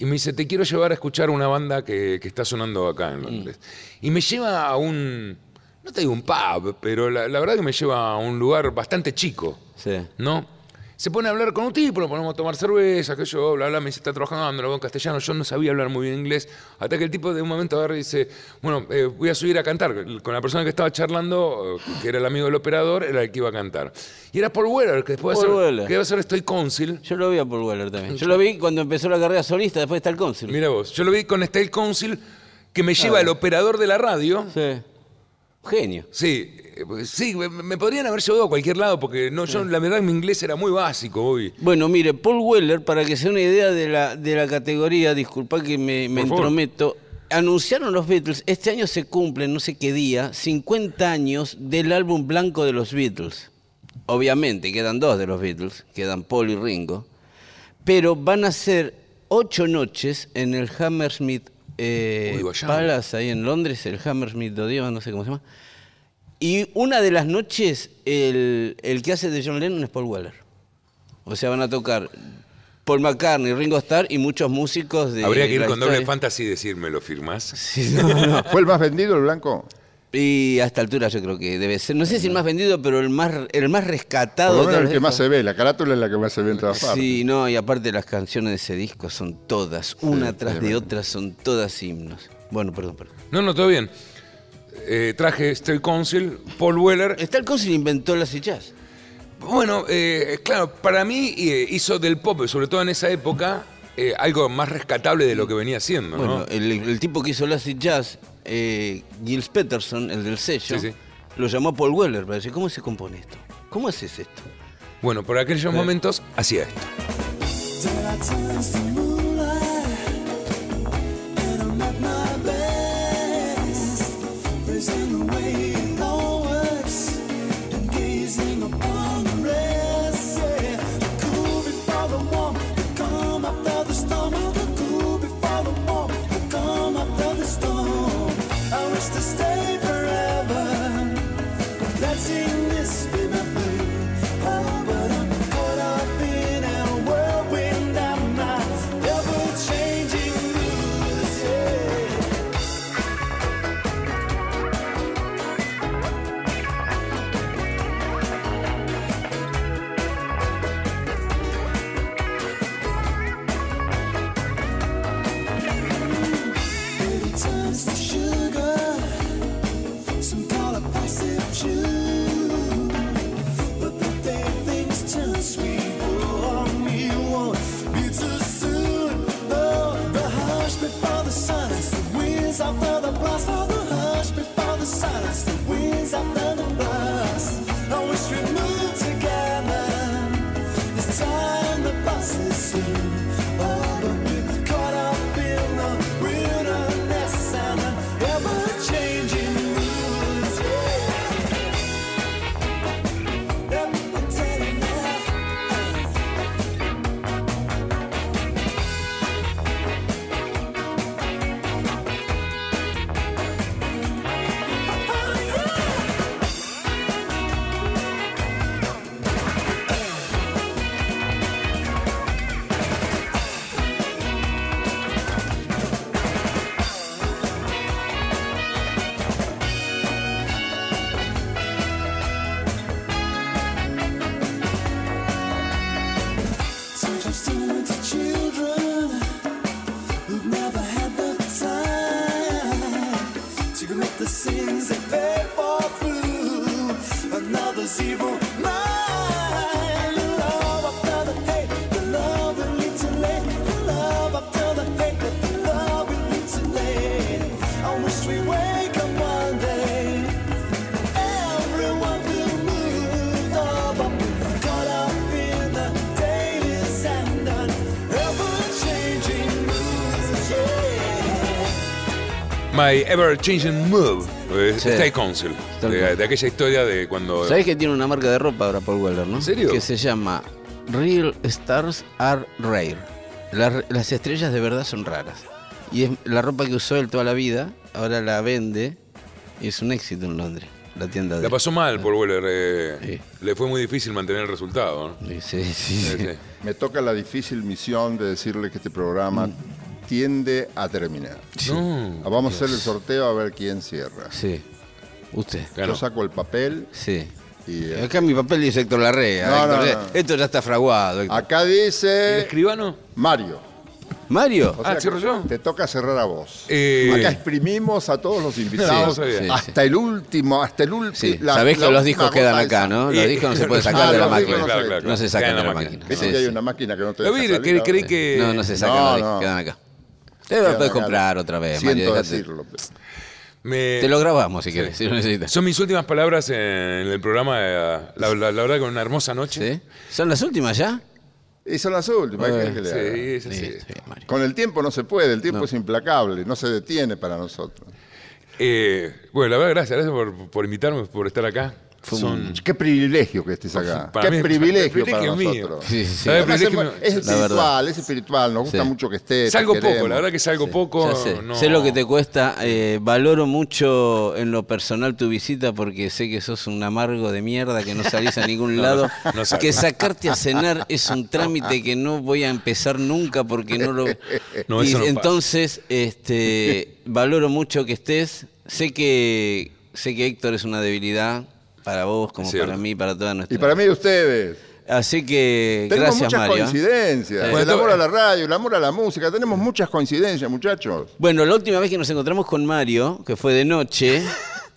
Y me dice, te quiero llevar a escuchar una banda que, que está sonando acá en Londres. Y me lleva a un, no te digo un pub, pero la, la verdad que me lleva a un lugar bastante chico, Sí. ¿no? Se pone a hablar con un tipo, lo ponemos a tomar cerveza, que yo, bla, bla, me dice, está trabajando, lo hago en castellano, yo no sabía hablar muy bien inglés, hasta que el tipo de un momento agarra y dice, bueno, eh, voy a subir a cantar, con la persona que estaba charlando, que era el amigo del operador, era el que iba a cantar. Y era Paul Weller, que después Paul de hacer, Weller. que iba a hacer Estoy Council, Yo lo vi a Paul Weller también. Yo lo vi cuando empezó la carrera solista, después está el cónsul. mira vos, yo lo vi con Style Council, que me lleva el operador de la radio, Sí. Genio. Sí, eh, sí, me, podrían haber llevado a cualquier lado porque no, yo la verdad mi inglés era muy básico hoy. Bueno, mire, Paul Weller, para que se dé una idea de la, de la categoría, disculpa que me, me favor. entrometo, anunciaron los Beatles, este año se cumplen, no sé qué día, 50 años del álbum blanco de los Beatles. Obviamente, quedan dos de los Beatles, quedan Paul y Ringo, pero van a ser ocho noches en el Hammersmith eh, Uy, vayamos. Palace, ahí en Londres, el Hammersmith Odeon, no sé cómo se llama. Y una de las noches, el, el que hace de John Lennon es Paul Weller. O sea, van a tocar Paul McCartney, Ringo Starr y muchos músicos de. Habría que ir con doble fantasy y decirme, ¿lo firmás? Sí, no, no. ¿Fue el más vendido el blanco? Y a esta altura yo creo que debe ser, no sé si el más vendido, pero el más, el más Por rescatado. lo menos el que más se ve. La carátula es la que más se ve en todas partes. Sí, no, y aparte las canciones de ese disco son todas, una tras de otra, son todas himnos. Bueno, perdón, perdón. No, no, todo bien. Eh, traje Stay Council, Paul Weller. Está el cónsul inventó las jazz. Bueno, eh, claro, para mí eh, hizo del pop, sobre todo en esa época, eh, algo más rescatable de lo que venía haciendo, ¿no? Bueno, el, el tipo que hizo el acid jazz, eh, Gilles Peterson, el del sello, Sí, sí. lo llamó Paul Weller para decir, ¿cómo se compone esto? ¿Cómo haces esto? Bueno, por aquellos momentos hacía esto. My Ever Changing Move. eh, Sí. Stay Council. De, aquella historia de cuando. ¿Sabés que tiene una marca de ropa ahora Paul Weller, no? ¿En serio? Que se llama Real Stars Are Rare. Las, las estrellas de verdad son raras. Y es la ropa que usó él toda la vida, ahora la vende y es un éxito en Londres, la tienda de La pasó mal por Weller. eh, Sí. Le fue muy difícil mantener el resultado. ¿no? Sí, sí, sí. Sí, sí. Me toca la difícil misión de decirle que este programa tiende a terminar. No. Ah, Vamos a hacer el sorteo a ver quién cierra. Sí. Usted. Yo saco el papel Sí. y eh, Acá mi papel dice Héctor Larrea. No, Héctor, no, eh, no. Esto ya está fraguado. Héctor. acá ¿El dice escribano? Mario. Mario. O Ah, ¿cierro yo? Te toca cerrar a vos. Eh, Acá exprimimos a todos los invitados. Sí, hasta el último, hasta el último. Sí, sabés que los discos quedan acá, ¿no? Los discos no se pueden sacar Ah, de la máquina. no Claro, claro, No se sacan de la la máquina. máquina. Viste Sí, que hay una máquina que no te deja salir, creí, que. No, no se sacan No, los discos, no. quedan acá. Te lo puedes comprar otra vez, Siento Mario. decirlo. me- Te lo grabamos si querés, si lo necesitas. Son mis últimas palabras en el programa. eh, la, la- la verdad, con una hermosa noche. ¿Sí? ¿Son las últimas ya? Y son las últimas. ¿qué querés que le? Sí, es así. Sí, sí. Con el tiempo no se puede, el tiempo No. es implacable, no se detiene para nosotros. Eh, bueno, la verdad, gracias. Gracias por, por invitarme, por estar acá. Son, Qué privilegio que estés acá. Para Qué mí- privilegio, privilegio para mío. nosotros. Sí, sí, sí. ¿Sabes? Además, privilegio es, espiritual, es espiritual, nos gusta Sí. mucho que estés. salgo poco, la verdad que salgo poco. Ya sé. no- Sé lo que te cuesta. eh, valoro mucho en lo personal tu visita porque sé que sos un amargo de mierda que no salís a ningún lado. no que sacarte a cenar es un trámite que no voy a empezar nunca porque no lo. No, y eso no pasa. entonces, este, valoro mucho que estés. Sé que sé que Héctor es una debilidad para vos, como para mí, para toda nuestra. Y para mí ustedes. Así que Tenemos gracias, muchas Mario. coincidencias. El amor a la radio, el amor a la música. Tenemos muchas coincidencias, muchachos. Bueno, la última vez que nos encontramos con Mario, que fue de noche,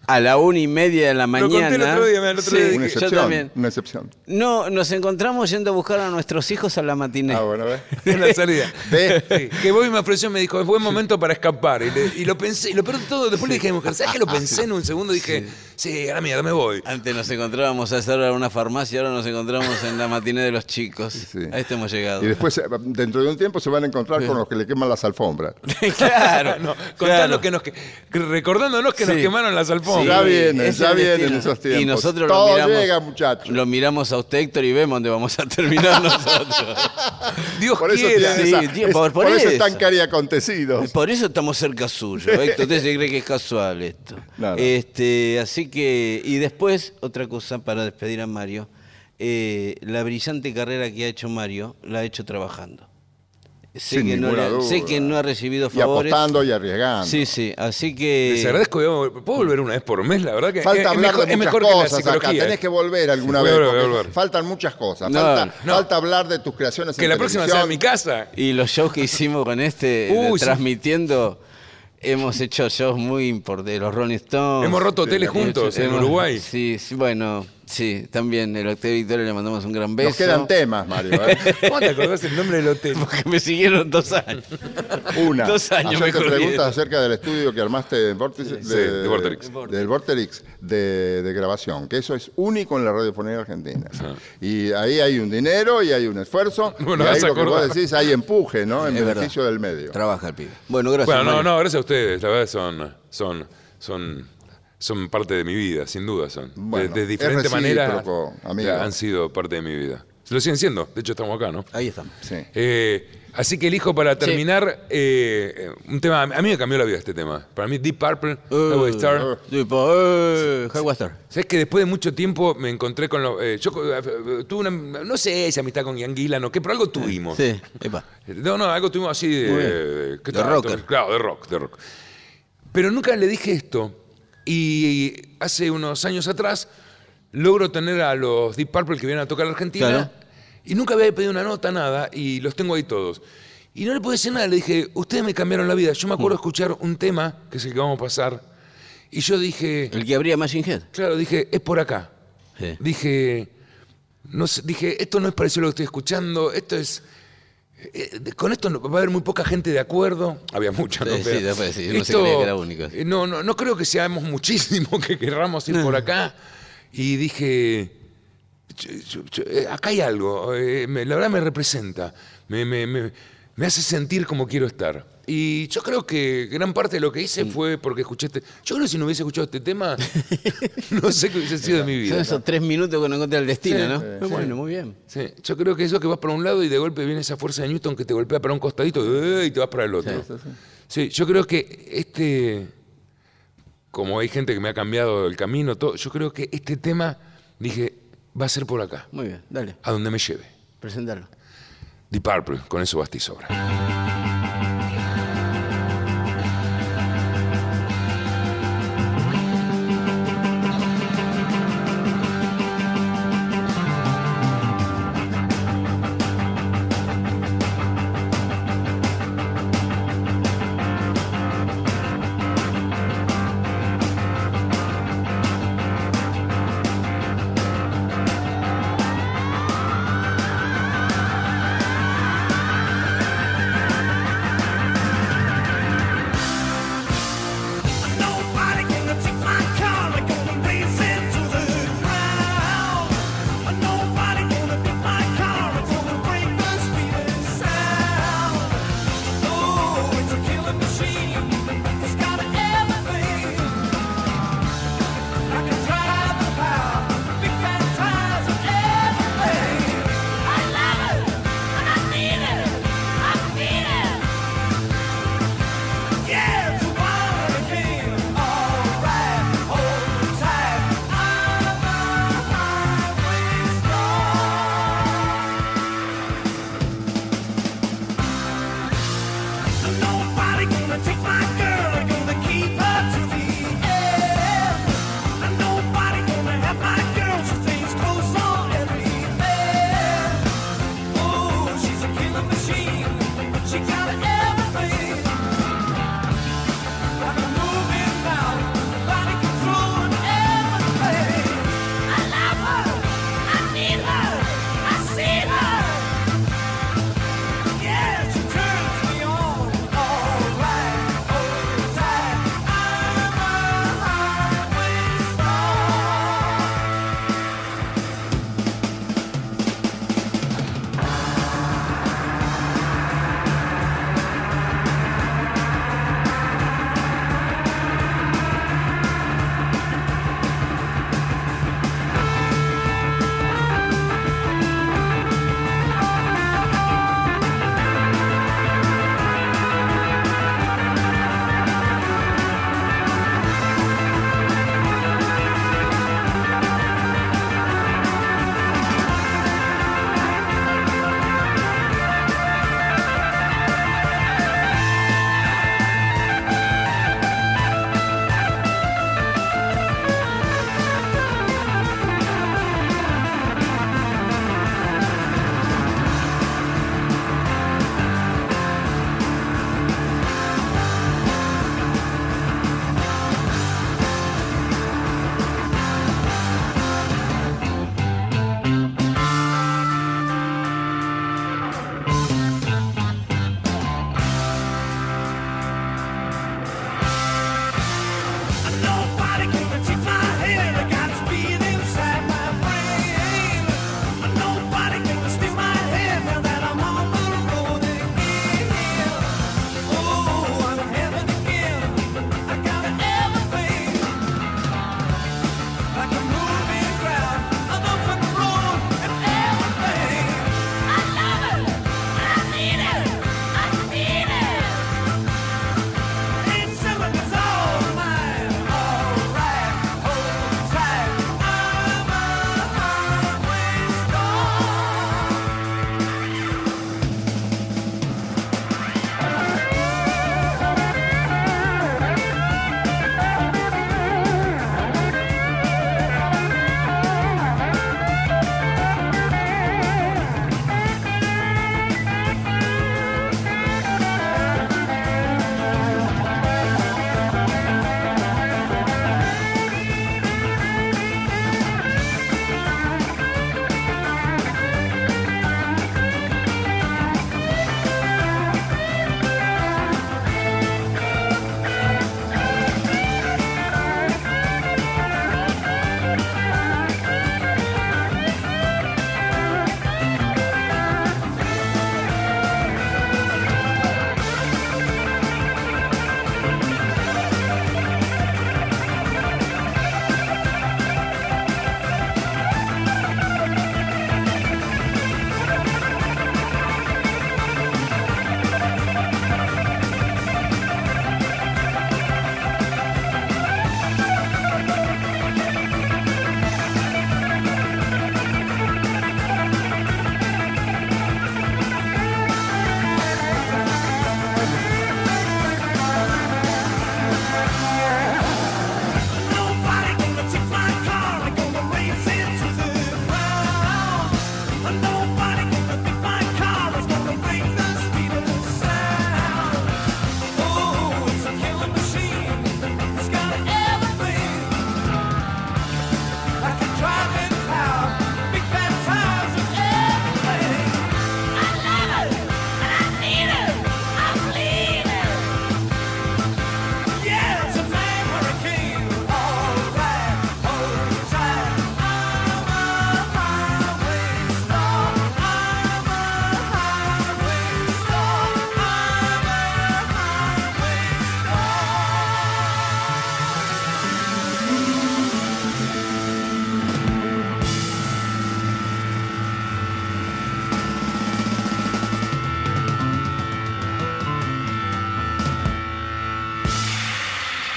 a la una y media de la Lo mañana. conté el otro día, el otro Sí, día Una dije- yo excepción. también. Una excepción. No, nos encontramos yendo a buscar a nuestros hijos a la matiné. Ah, bueno, ¿ves? en la salida. ¿Ves? Sí, que Bobby me ofreció, me dijo, es buen momento para escapar. Y, le- y lo pensé, y lo peor de todo, después le dije a mi mujer, ¿sabes que lo pensé en un segundo? Dije, sí, a la mierda, me voy. Antes nos encontrábamos a hacer en una farmacia, ahora nos encontramos en la matiné de los chicos. Sí. A este hemos llegado. Y después, eh, dentro de un tiempo, se van a encontrar con los que le queman las alfombras. claro, No, claro. contando que nos, que- recordándonos que nos quemaron las alfombras. Ya vienen, ya vienen esos tiempos. Y nosotros Todo lo miramos. llega, muchachos. Lo miramos a usted, Héctor, y vemos dónde vamos a terminar nosotros. Dios Por eso, quiera. esa- tío, es- por- por por eso eso. están cari acontecidos. Por eso estamos cerca suyo, Héctor. Usted se cree que es casual esto. No, no. Este, así que, y después, otra cosa para despedir a Mario. eh, la brillante carrera que ha hecho Mario, la ha hecho trabajando. Sé, Sin que no, le- duda. sé que no ha recibido Y favores. apostando y arriesgando. Sí, sí, así que... Les agradezco. digamos, ¿Puedo volver una vez por mes? La verdad que Falta es, es hablar mejor, de muchas cosas acá. Tenés ¿eh? que volver alguna vez. volver, volver. Faltan muchas cosas. No, falta, no. falta hablar de tus creaciones Que en la próxima sea en mi televisión. casa. Y los shows que hicimos con este, Uy, sí. Hemos hecho shows muy importantes. Los Rolling Stones. Hemos roto hoteles juntos en Uruguay. Sí, sí, bueno, sí, también el Octavio Victoria le mandamos un gran beso. Nos quedan temas, Mario. ¿eh? ¿Cómo te acordás el nombre del hotel? Porque me siguieron dos años. Una. Dos años me preguntas acerca del estudio que armaste en Vortex, Sí, de Vorterix. Del Vorterix de, de grabación, que eso es único en la radiofonía argentina. Y ahí hay un dinero y hay un esfuerzo. Bueno, y ahí lo que vos decís, hay empuje, ¿no? En Es verdad. beneficio del medio. Trabaja el pibe. Bueno, gracias. Bueno, no, Mario. no, gracias a ustedes. La verdad son, son, son, son parte de mi vida, sin duda son. De- Bueno, de, es diferentes maneras recíproco, amigo. han sido parte de mi vida. Lo siguen siendo. De hecho, estamos acá, ¿no? Ahí estamos. Sí. Eh, así que elijo para terminar eh, un tema. A mí me cambió la vida este tema. Para mí, Deep Purple, Highway Star. Tipo, eh, Highway Star. ¿Sabes que después de mucho tiempo me encontré con los. eh, yo tuve una. No sé si amistad con Ian Gillan o qué, pero algo tuvimos. Sí, epa. No, no, algo tuvimos así de. De- ¿qué De tal? rocker. Claro, de rock, de rock. Pero nunca le dije esto. Y hace unos años atrás logro tener a los Deep Purple que vienen a tocar a Argentina. Claro. Y nunca había pedido una nota, nada, y los tengo ahí todos. Y no le pude decir nada, le dije, ustedes me cambiaron la vida. Yo me Mm. acuerdo escuchar un tema, que es el que vamos a pasar, Y yo dije, El que abría Machine Head. claro, dije, es por acá. Sí. Dije, no sé, dije, esto no es parecido a lo que estoy escuchando, esto es. Eh, con esto no- va a haber muy poca gente de acuerdo. Había mucha, ¿no? Sí, después sí, uno se esto- creía que era único. eh, No, no, no creo que seamos muchísimos que querramos ir por acá. Y dije, yo- yo- yo- eh, acá hay algo, eh, me- la verdad me representa, me, me- me- me hace sentir como quiero estar. Y yo creo que gran parte de lo que hice fue porque escuché este. Yo creo que si no hubiese escuchado este tema, no sé qué hubiese sido de mi Son vida. esos tres minutos que no encuentra el destino, Sí, ¿no? sí, Muy bueno, muy bien. Sí, yo creo que eso que vas para un lado y de golpe viene esa fuerza de Newton que te golpea para un costadito ¡eh! y te vas para el otro. Sí, yo creo que este, como hay gente que me ha cambiado el camino, todo, yo creo que este tema, dije, va a ser por acá, Muy bien, dale, a donde me lleve. presentarlo. Deep Purple, con eso basta y sobra.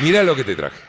Mirá lo que te traje.